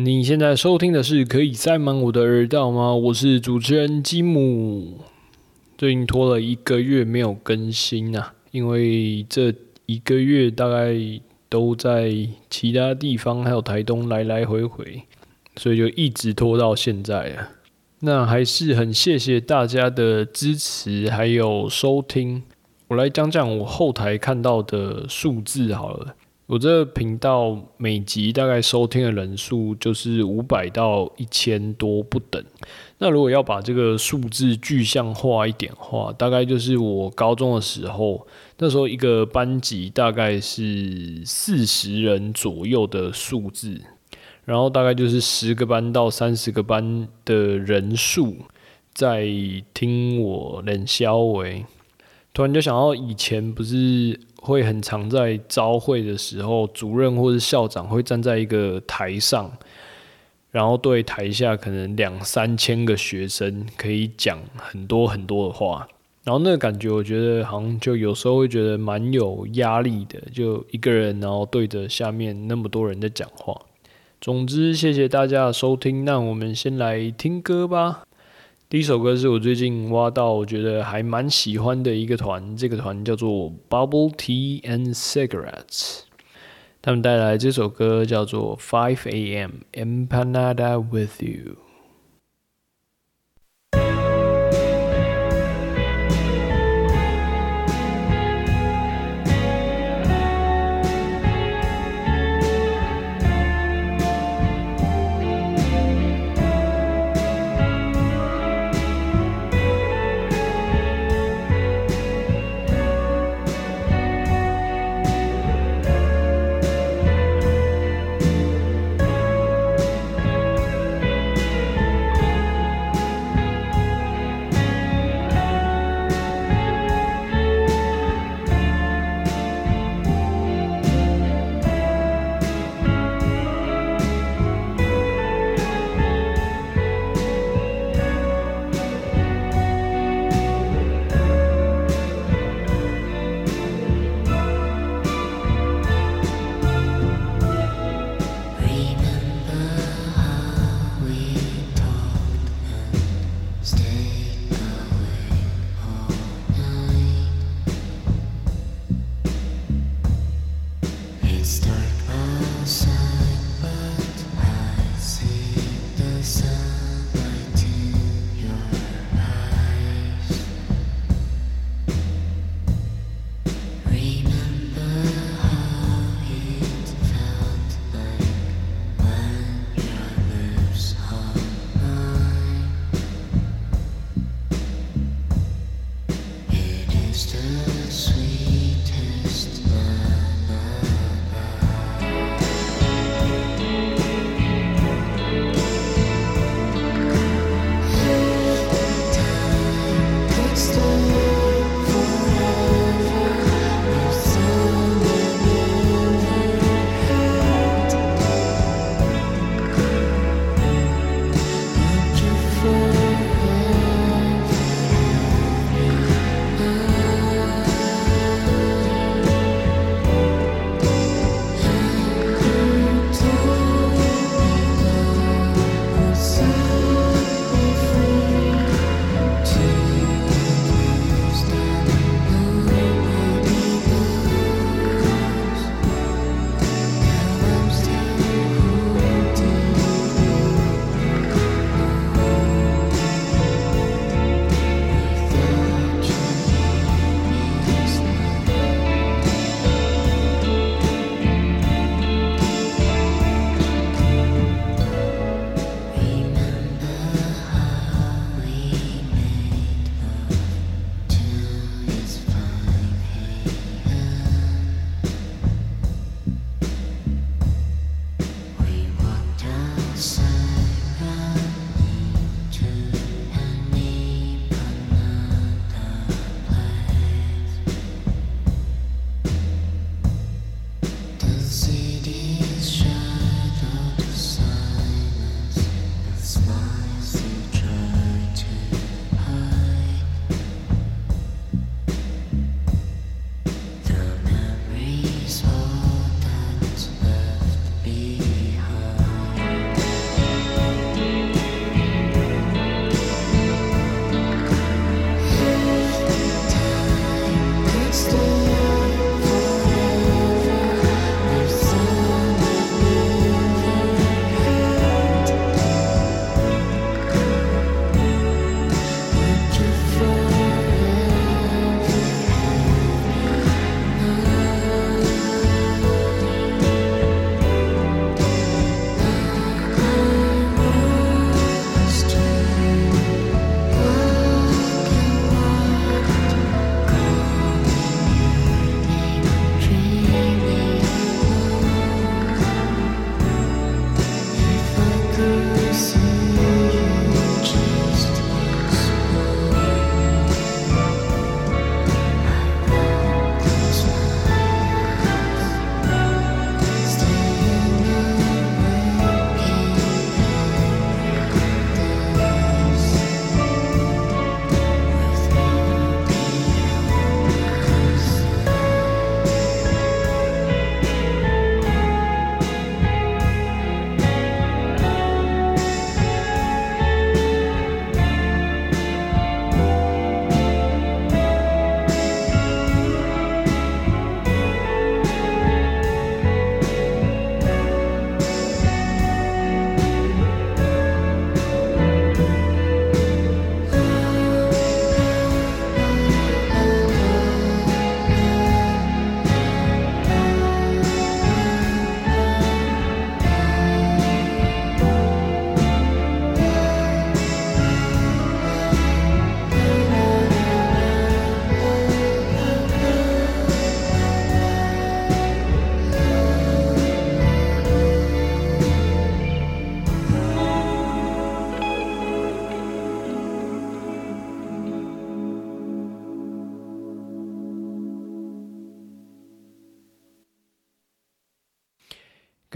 你现在收听的是可以塞满我的耳道吗？我是主持人吉姆。最近拖了一个月没有更新啊，因为这一个月大概都在其他地方，还有台东来来回回，所以就一直拖到现在啊。那还是很谢谢大家的支持还有收听。我来讲讲我后台看到的数字好了。我这个频道每集大概收听的人数就是五百到一千多不等。那如果要把这个数字具象化一点话，大概就是我高中的时候，那时候一个班级大概是四十人左右的数字，然后大概就是十个班到三十个班的人数在听我冷消维。突然就想到以前不是。会很常在招会的时候，主任或者校长会站在一个台上，然后对台下可能两三千个学生可以讲很多很多的话，然后那个感觉，我觉得好像就有时候会觉得蛮有压力的，就一个人然后对着下面那么多人在讲话。总之，谢谢大家的收听，那我们先来听歌吧。第一首歌是我最近挖到，我觉得还蛮喜欢的一个团，这个团叫做 Bubble Tea and Cigarettes，他们带来这首歌叫做 Five A.M. Empanada with You。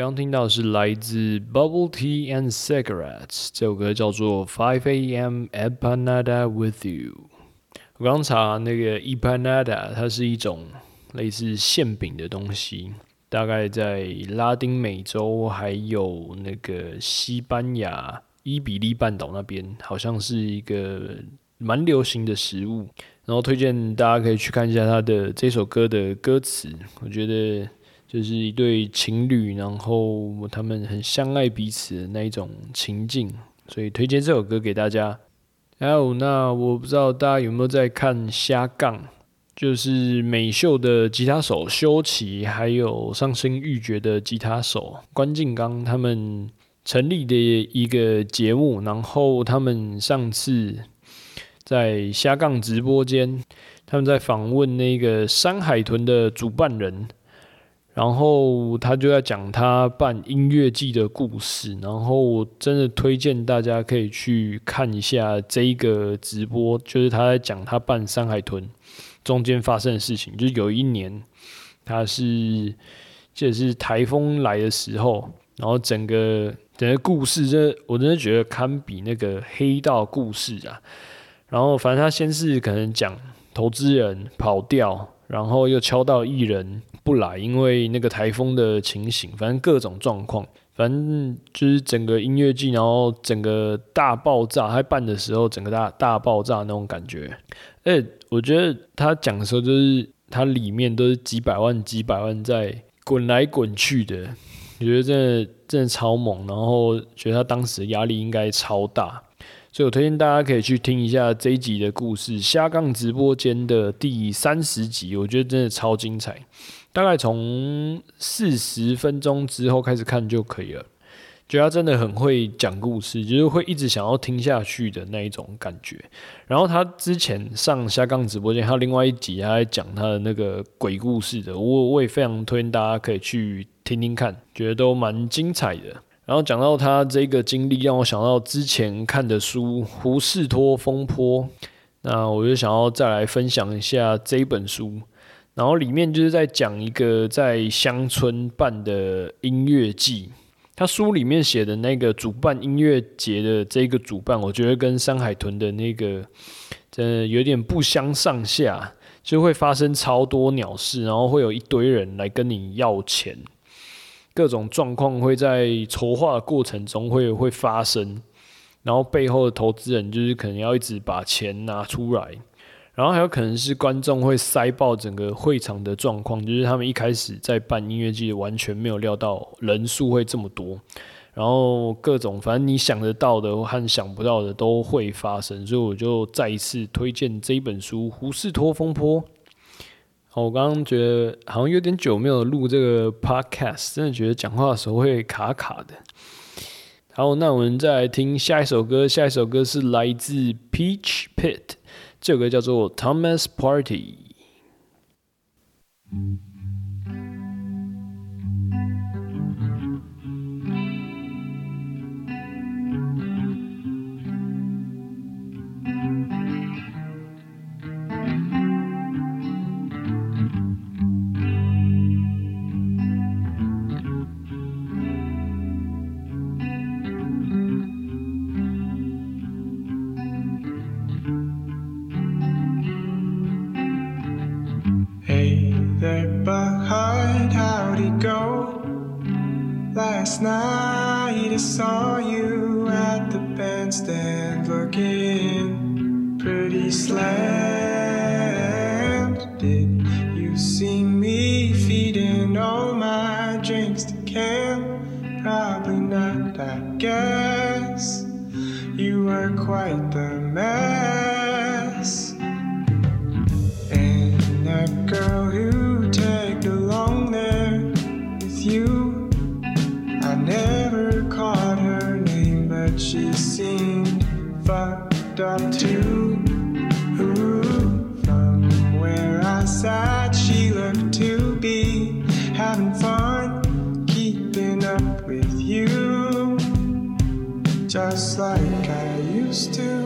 刚听到是来自 Bubble Tea and Cigarettes 这首歌叫做 Five A.M. Empanada with You。我刚查那个 Empanada，它是一种类似馅饼的东西，大概在拉丁美洲还有那个西班牙伊比利半岛那边，好像是一个蛮流行的食物。然后推荐大家可以去看一下它的这首歌的歌词，我觉得。就是一对情侣，然后他们很相爱彼此的那一种情境，所以推荐这首歌给大家。还有，那我不知道大家有没有在看虾杠，就是美秀的吉他手修齐，还有上升欲绝的吉他手关敬刚他们成立的一个节目，然后他们上次在虾杠直播间，他们在访问那个山海豚的主办人。然后他就在讲他办音乐季的故事，然后我真的推荐大家可以去看一下这一个直播，就是他在讲他办山海豚中间发生的事情。就是有一年，他是就是台风来的时候，然后整个整个故事，这我真的觉得堪比那个黑道故事啊。然后反正他先是可能讲投资人跑掉。然后又敲到艺人不来，因为那个台风的情形，反正各种状况，反正就是整个音乐季，然后整个大爆炸，他办的时候整个大大爆炸那种感觉。哎，我觉得他讲的时候，就是他里面都是几百万、几百万在滚来滚去的，我觉得真的真的超猛，然后觉得他当时压力应该超大。所以我推荐大家可以去听一下这一集的故事，虾杠直播间的第三十集，我觉得真的超精彩。大概从四十分钟之后开始看就可以了。觉得他真的很会讲故事，就是会一直想要听下去的那一种感觉。然后他之前上下杠直播间，还有另外一集他在讲他的那个鬼故事的，我我也非常推荐大家可以去听听看，觉得都蛮精彩的。然后讲到他这个经历，让我想到之前看的书《胡适托风波》，那我就想要再来分享一下这本书。然后里面就是在讲一个在乡村办的音乐季，他书里面写的那个主办音乐节的这个主办，我觉得跟山海豚的那个真的有点不相上下，就会发生超多鸟事，然后会有一堆人来跟你要钱。各种状况会在筹划的过程中会会发生，然后背后的投资人就是可能要一直把钱拿出来，然后还有可能是观众会塞爆整个会场的状况，就是他们一开始在办音乐季完全没有料到人数会这么多，然后各种反正你想得到的和想不到的都会发生，所以我就再一次推荐这一本书《胡适托风波》。我刚刚觉得好像有点久没有录这个 podcast，真的觉得讲话的时候会卡卡的。好，那我们再来听下一首歌，下一首歌是来自 Peach Pit，这首歌叫做 Thomas Party。To.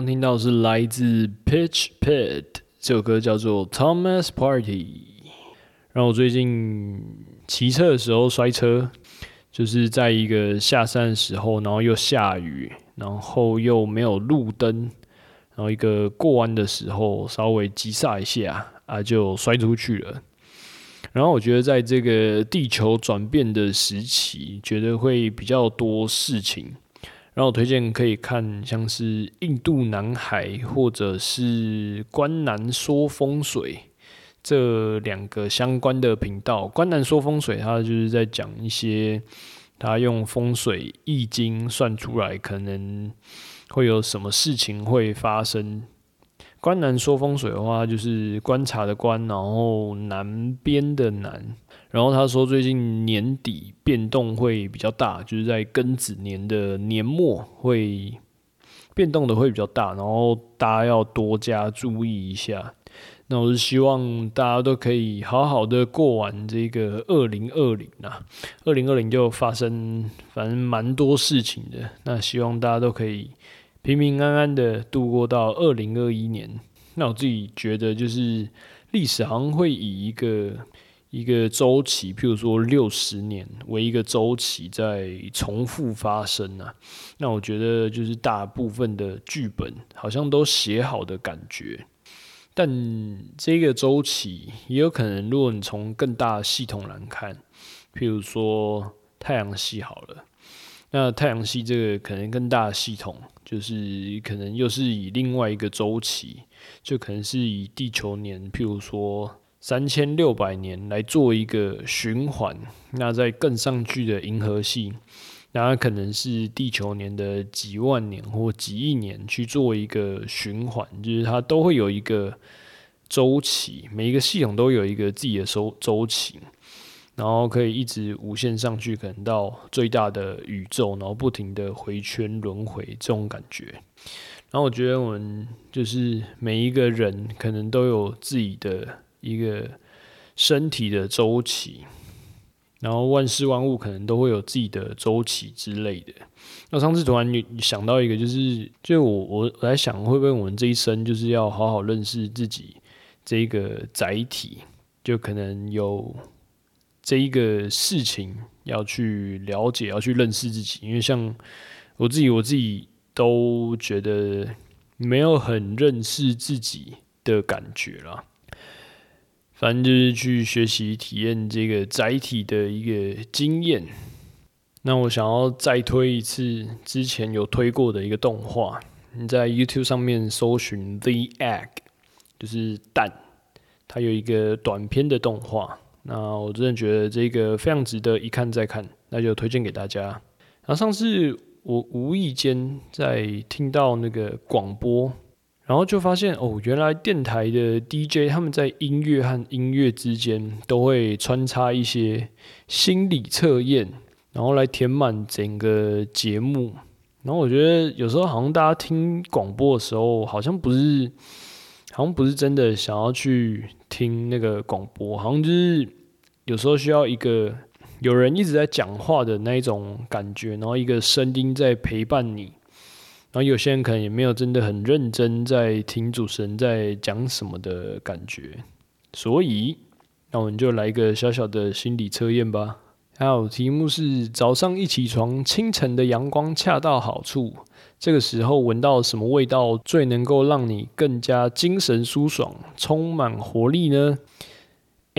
刚听到是来自 Pitch Pit 这首歌叫做 Thomas Party。然后我最近骑车的时候摔车，就是在一个下山的时候，然后又下雨，然后又没有路灯，然后一个过弯的时候稍微急刹一下啊，就摔出去了。然后我觉得在这个地球转变的时期，觉得会比较多事情。然后我推荐可以看像是印度南海或者是关南说风水这两个相关的频道。关南说风水，它就是在讲一些他用风水易经算出来可能会有什么事情会发生。关南说风水的话，就是观察的观，然后南边的南。然后他说，最近年底变动会比较大，就是在庚子年的年末会变动的会比较大，然后大家要多加注意一下。那我是希望大家都可以好好的过完这个二零二零啊，二零二零就发生反正蛮多事情的，那希望大家都可以平平安安的度过到二零二一年。那我自己觉得就是历史好像会以一个一个周期，譬如说六十年为一个周期在重复发生啊。那我觉得就是大部分的剧本好像都写好的感觉。但这个周期也有可能，如果你从更大的系统来看，譬如说太阳系好了，那太阳系这个可能更大的系统，就是可能又是以另外一个周期，就可能是以地球年，譬如说三千六百年来做一个循环，那在更上去的银河系。那它可能是地球年的几万年或几亿年去做一个循环，就是它都会有一个周期，每一个系统都有一个自己的周周期，然后可以一直无限上去，可能到最大的宇宙，然后不停的回圈轮回这种感觉。然后我觉得我们就是每一个人可能都有自己的一个身体的周期。然后万事万物可能都会有自己的周期之类的。那上次突然想到一个，就是就我我我在想，会不会我们这一生就是要好好认识自己这一个载体，就可能有这一个事情要去了解，要去认识自己。因为像我自己，我自己都觉得没有很认识自己的感觉了。反正就是去学习体验这个载体的一个经验。那我想要再推一次之前有推过的一个动画，你在 YouTube 上面搜寻 The Egg，就是蛋，它有一个短片的动画。那我真的觉得这个非常值得一看再看，那就推荐给大家。然后上次我无意间在听到那个广播。然后就发现哦，原来电台的 DJ 他们在音乐和音乐之间都会穿插一些心理测验，然后来填满整个节目。然后我觉得有时候好像大家听广播的时候，好像不是，好像不是真的想要去听那个广播，好像就是有时候需要一个有人一直在讲话的那一种感觉，然后一个声音在陪伴你。然后有些人可能也没有真的很认真在听主持人在讲什么的感觉，所以那我们就来一个小小的心理测验吧。还有题目是：早上一起床，清晨的阳光恰到好处，这个时候闻到什么味道最能够让你更加精神舒爽、充满活力呢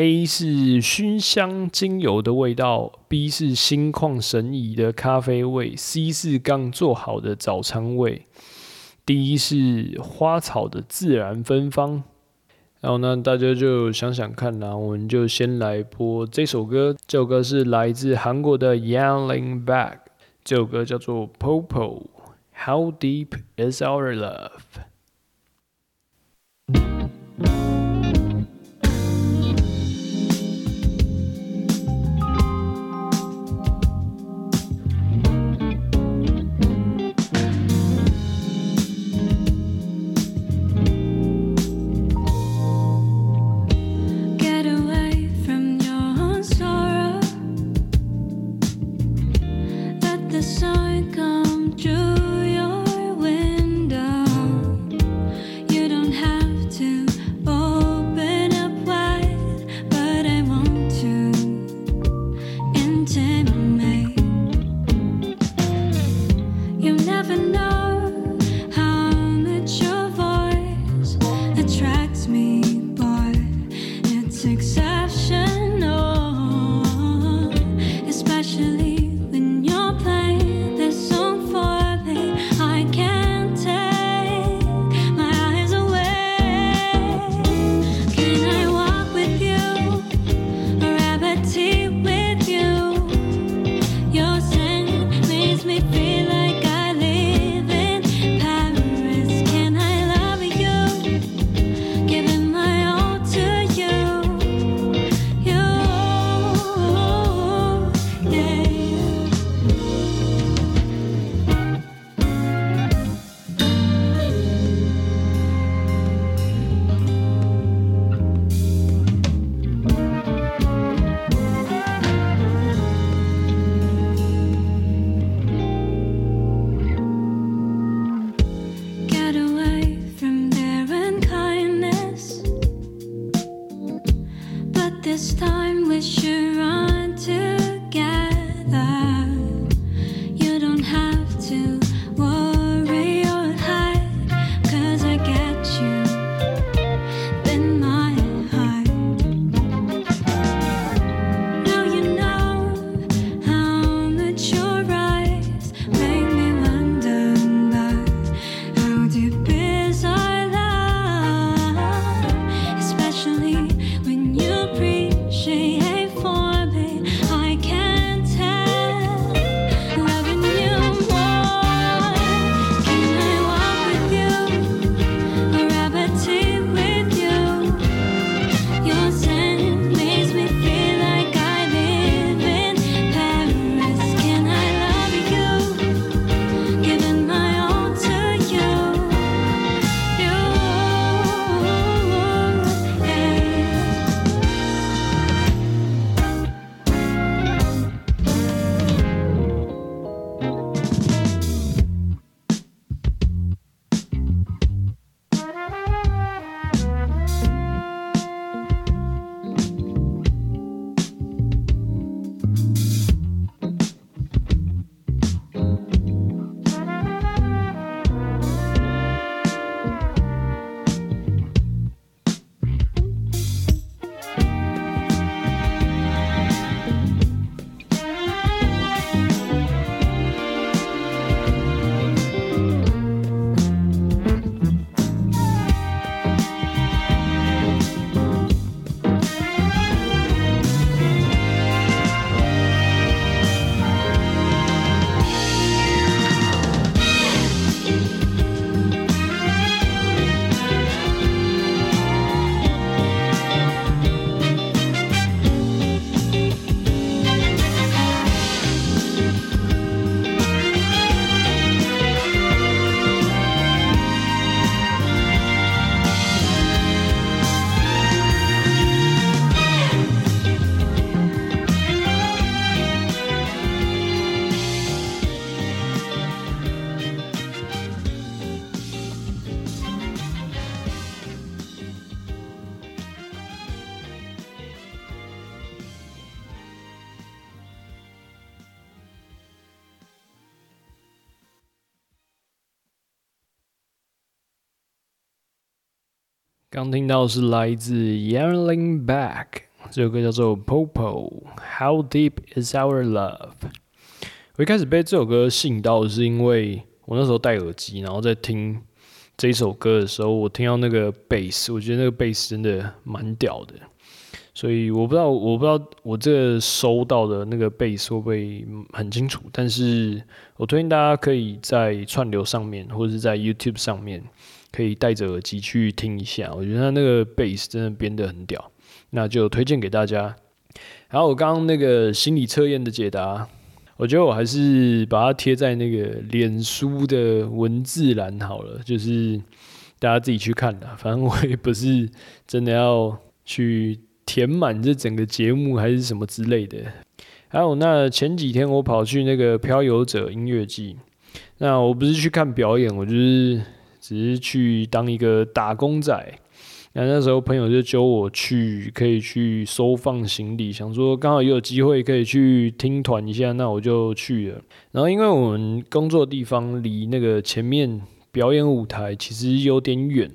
？A 是熏香精油的味道，B 是心旷神怡的咖啡味，C 是刚做好的早餐味，D 是花草的自然芬芳。然后呢，大家就想想看啦，我们就先来播这首歌。这首歌是来自韩国的 y a n l i n g Back，这首歌叫做 Popo。How deep is our love？刚听到是来自 Yearling Back，这首歌叫做《Popo How Deep Is Our Love》。我一开始被这首歌吸引到，是因为我那时候戴耳机，然后在听这首歌的时候，我听到那个 bass，我觉得那个 bass 真的蛮屌的。所以我不知道，我不知道我这收到的那个 bass 会不会很清楚，但是我推荐大家可以在串流上面或者是在 YouTube 上面，可以戴着耳机去听一下。我觉得他那个 bass 真的编得很屌，那就推荐给大家。然后我刚刚那个心理测验的解答，我觉得我还是把它贴在那个脸书的文字栏好了，就是大家自己去看啦。反正我也不是真的要去。填满这整个节目还是什么之类的。还有那前几天我跑去那个漂游者音乐季，那我不是去看表演，我就是只是去当一个打工仔。那那时候朋友就揪我去，可以去收放行李，想说刚好也有机会可以去听团一下，那我就去了。然后因为我们工作地方离那个前面表演舞台其实有点远。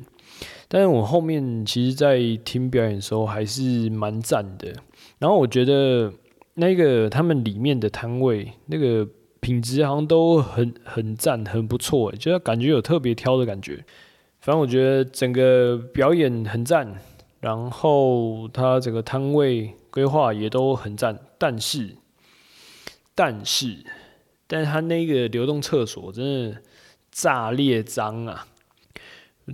但是我后面其实，在听表演的时候还是蛮赞的。然后我觉得那个他们里面的摊位，那个品质好像都很很赞，很不错，就是感觉有特别挑的感觉。反正我觉得整个表演很赞，然后它整个摊位规划也都很赞。但是，但是，但是它那个流动厕所真的炸裂脏啊！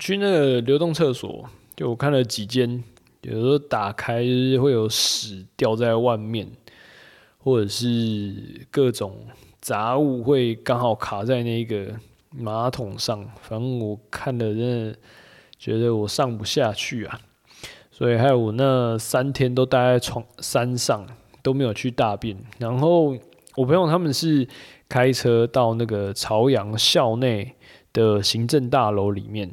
去那个流动厕所，就我看了几间，有时候打开会有屎掉在外面，或者是各种杂物会刚好卡在那个马桶上。反正我看了真的觉得我上不下去啊，所以还有我那三天都待在床山上都没有去大便。然后我朋友他们是开车到那个朝阳校内的行政大楼里面。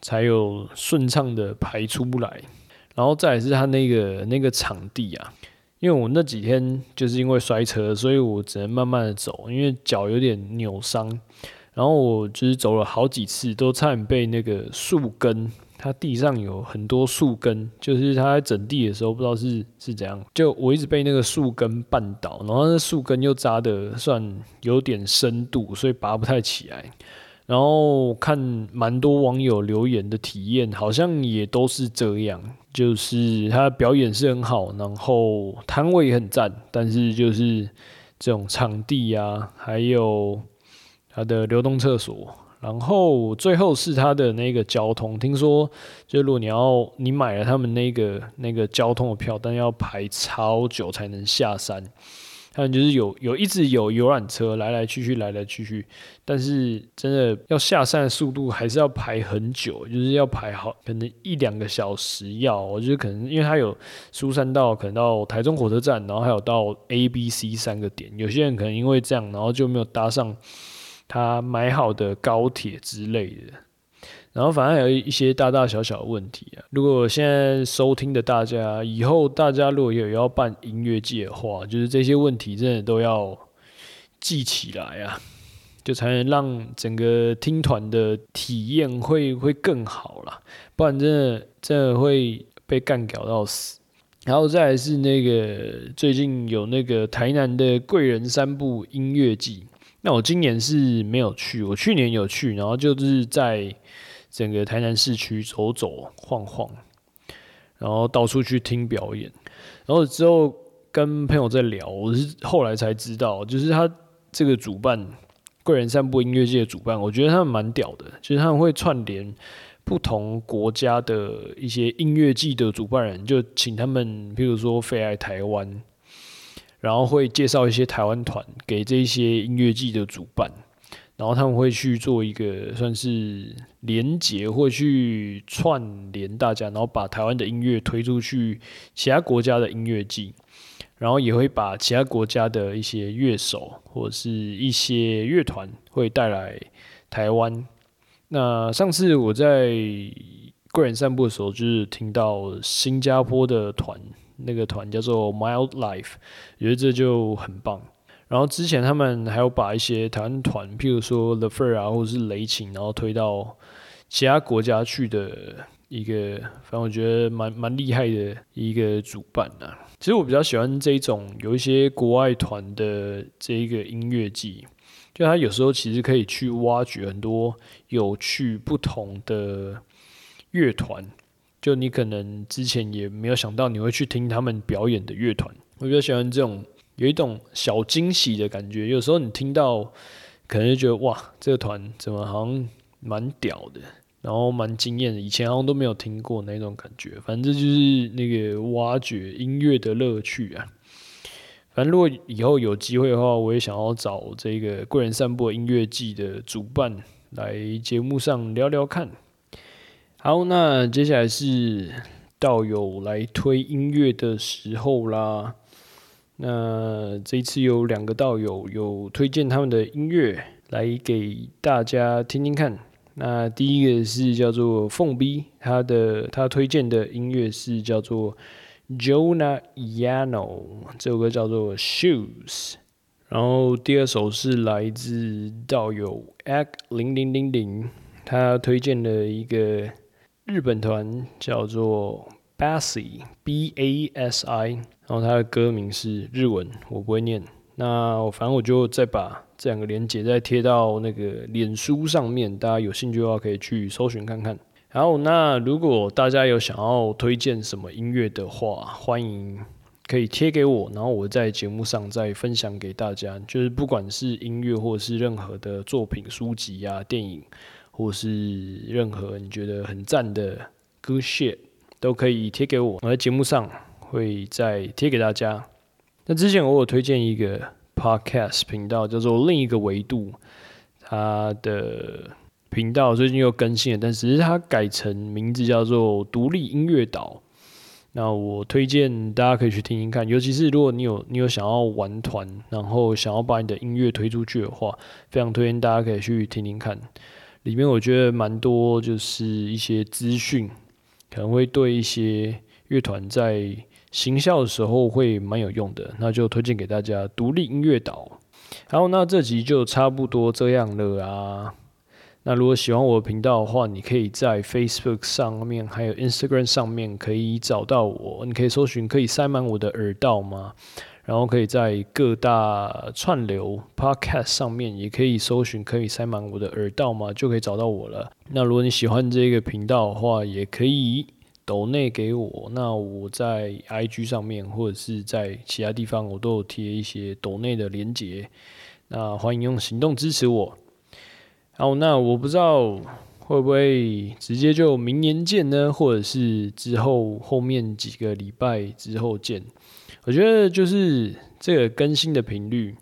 才有顺畅的排出来，然后再是他那个那个场地啊，因为我那几天就是因为摔车，所以我只能慢慢的走，因为脚有点扭伤，然后我就是走了好几次，都差点被那个树根，它地上有很多树根，就是它在整地的时候不知道是是怎样，就我一直被那个树根绊倒，然后那树根又扎的算有点深度，所以拔不太起来。然后看蛮多网友留言的体验，好像也都是这样，就是他表演是很好，然后摊位也很赞，但是就是这种场地啊，还有他的流动厕所，然后最后是他的那个交通，听说就如果你要你买了他们那个那个交通的票，但要排超久才能下山。还有就是有有一直有游览车来来去去来来去去，但是真的要下山的速度还是要排很久，就是要排好可能一两个小时要。我觉得可能因为它有苏山到可能到台中火车站，然后还有到 A、B、C 三个点，有些人可能因为这样，然后就没有搭上他买好的高铁之类的。然后反正还有一些大大小小的问题啊。如果现在收听的大家，以后大家如果有要办音乐季的话，就是这些问题真的都要记起来啊，就才能让整个听团的体验会会更好啦。不然真的真的会被干搞到死。然后再来是那个最近有那个台南的贵人三部音乐季，那我今年是没有去，我去年有去，然后就是在。整个台南市区走走晃晃，然后到处去听表演，然后之后跟朋友在聊，我是后来才知道，就是他这个主办贵人散步音乐界的主办，我觉得他们蛮屌的，就是他们会串联不同国家的一些音乐季的主办人，就请他们，譬如说飞来台湾，然后会介绍一些台湾团给这些音乐季的主办。然后他们会去做一个算是连接，或去串联大家，然后把台湾的音乐推出去其他国家的音乐季，然后也会把其他国家的一些乐手或者是一些乐团会带来台湾。那上次我在贵人散步的时候，就是听到新加坡的团，那个团叫做 Mild Life，我觉得这就很棒。然后之前他们还有把一些台湾团，譬如说 The Fur 啊，或者是雷琴，然后推到其他国家去的一个，反正我觉得蛮蛮厉害的一个主办啊。其实我比较喜欢这一种有一些国外团的这一个音乐季，就他有时候其实可以去挖掘很多有趣不同的乐团，就你可能之前也没有想到你会去听他们表演的乐团。我比较喜欢这种有一种小惊喜的感觉，有时候你听到可能就觉得哇，这个团怎么好像蛮屌的。然后蛮惊艳的，以前好像都没有听过那种感觉。反正就是那个挖掘音乐的乐趣啊。反正如果以后有机会的话，我也想要找这个贵人散步音乐季的主办来节目上聊聊看。好，那接下来是道友来推音乐的时候啦。那这一次有两个道友有推荐他们的音乐来给大家听听看。那第一个是叫做凤 B，他的他推荐的音乐是叫做 Jonah Yano，这首歌叫做 Shoes。然后第二首是来自道友 X 零零零零，他推荐的一个日本团叫做 Bassi，B A S I，然后他的歌名是日文，我不会念。那反正我就再把这两个连接再贴到那个脸书上面，大家有兴趣的话可以去搜寻看看。好，那如果大家有想要推荐什么音乐的话，欢迎可以贴给我，然后我在节目上再分享给大家。就是不管是音乐或者是任何的作品、书籍啊、电影，或是任何你觉得很赞的歌屑都可以贴给我，我在节目上会再贴给大家。那之前我有推荐一个 podcast 频道，叫做另一个维度，它的频道最近又更新了，但只是它改成名字叫做独立音乐岛。那我推荐大家可以去听听看，尤其是如果你有你有想要玩团，然后想要把你的音乐推出去的话，非常推荐大家可以去听听看。里面我觉得蛮多就是一些资讯，可能会对一些乐团在行销的时候会蛮有用的，那就推荐给大家独立音乐岛。好，那这集就差不多这样了啊。那如果喜欢我的频道的话，你可以在 Facebook 上面还有 Instagram 上面可以找到我，你可以搜寻可以塞满我的耳道吗？然后可以在各大串流 Podcast 上面也可以搜寻可以塞满我的耳道嘛？就可以找到我了。那如果你喜欢这个频道的话，也可以。抖内给我，那我在 IG 上面或者是在其他地方，我都有贴一些抖内的连结。那欢迎用行动支持我。好，那我不知道会不会直接就明年见呢，或者是之后后面几个礼拜之后见？我觉得就是这个更新的频率。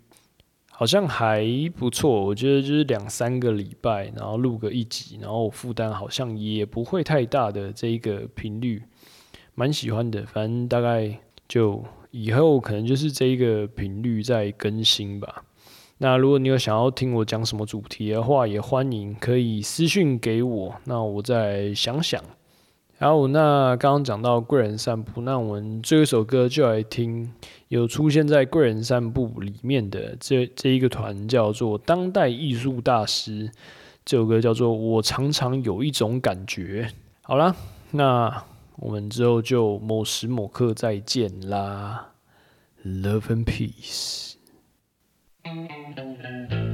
好像还不错，我觉得就是两三个礼拜，然后录个一集，然后负担好像也不会太大的这一个频率，蛮喜欢的。反正大概就以后可能就是这一个频率在更新吧。那如果你有想要听我讲什么主题的话，也欢迎可以私讯给我，那我再想想。好，那刚刚讲到贵人散步，那我们最后一首歌就来听有出现在贵人散步里面的这这一个团叫做当代艺术大师，这首歌叫做我常常有一种感觉。好啦，那我们之后就某时某刻再见啦，Love and Peace。我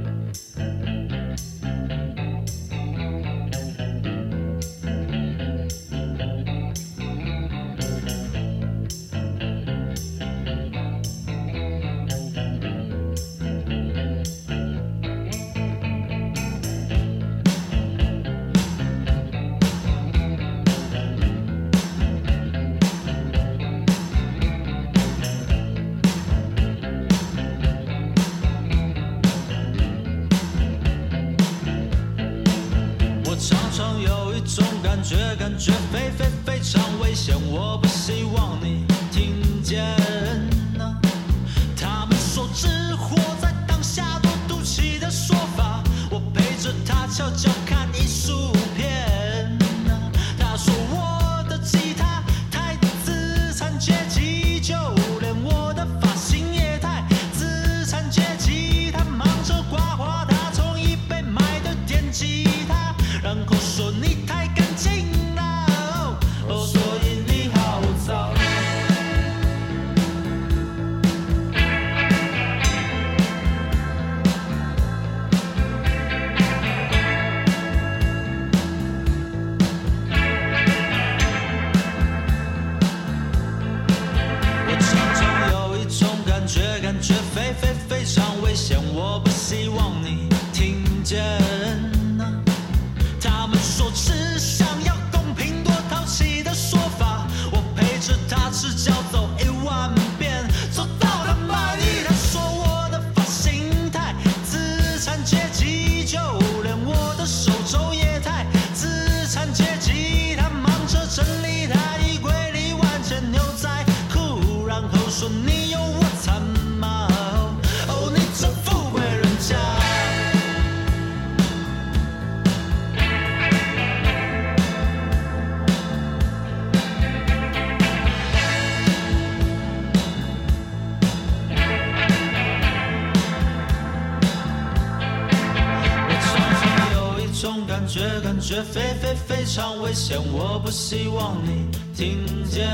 不希望你听见。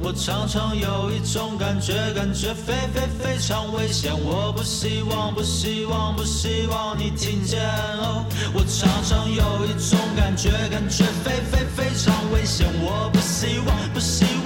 我常常有一种感觉，感觉非非非常危险，我不希望，不希望，不希望你听见。哦，我常常有一种感觉，感觉非非非常危险，我不希望，不希望。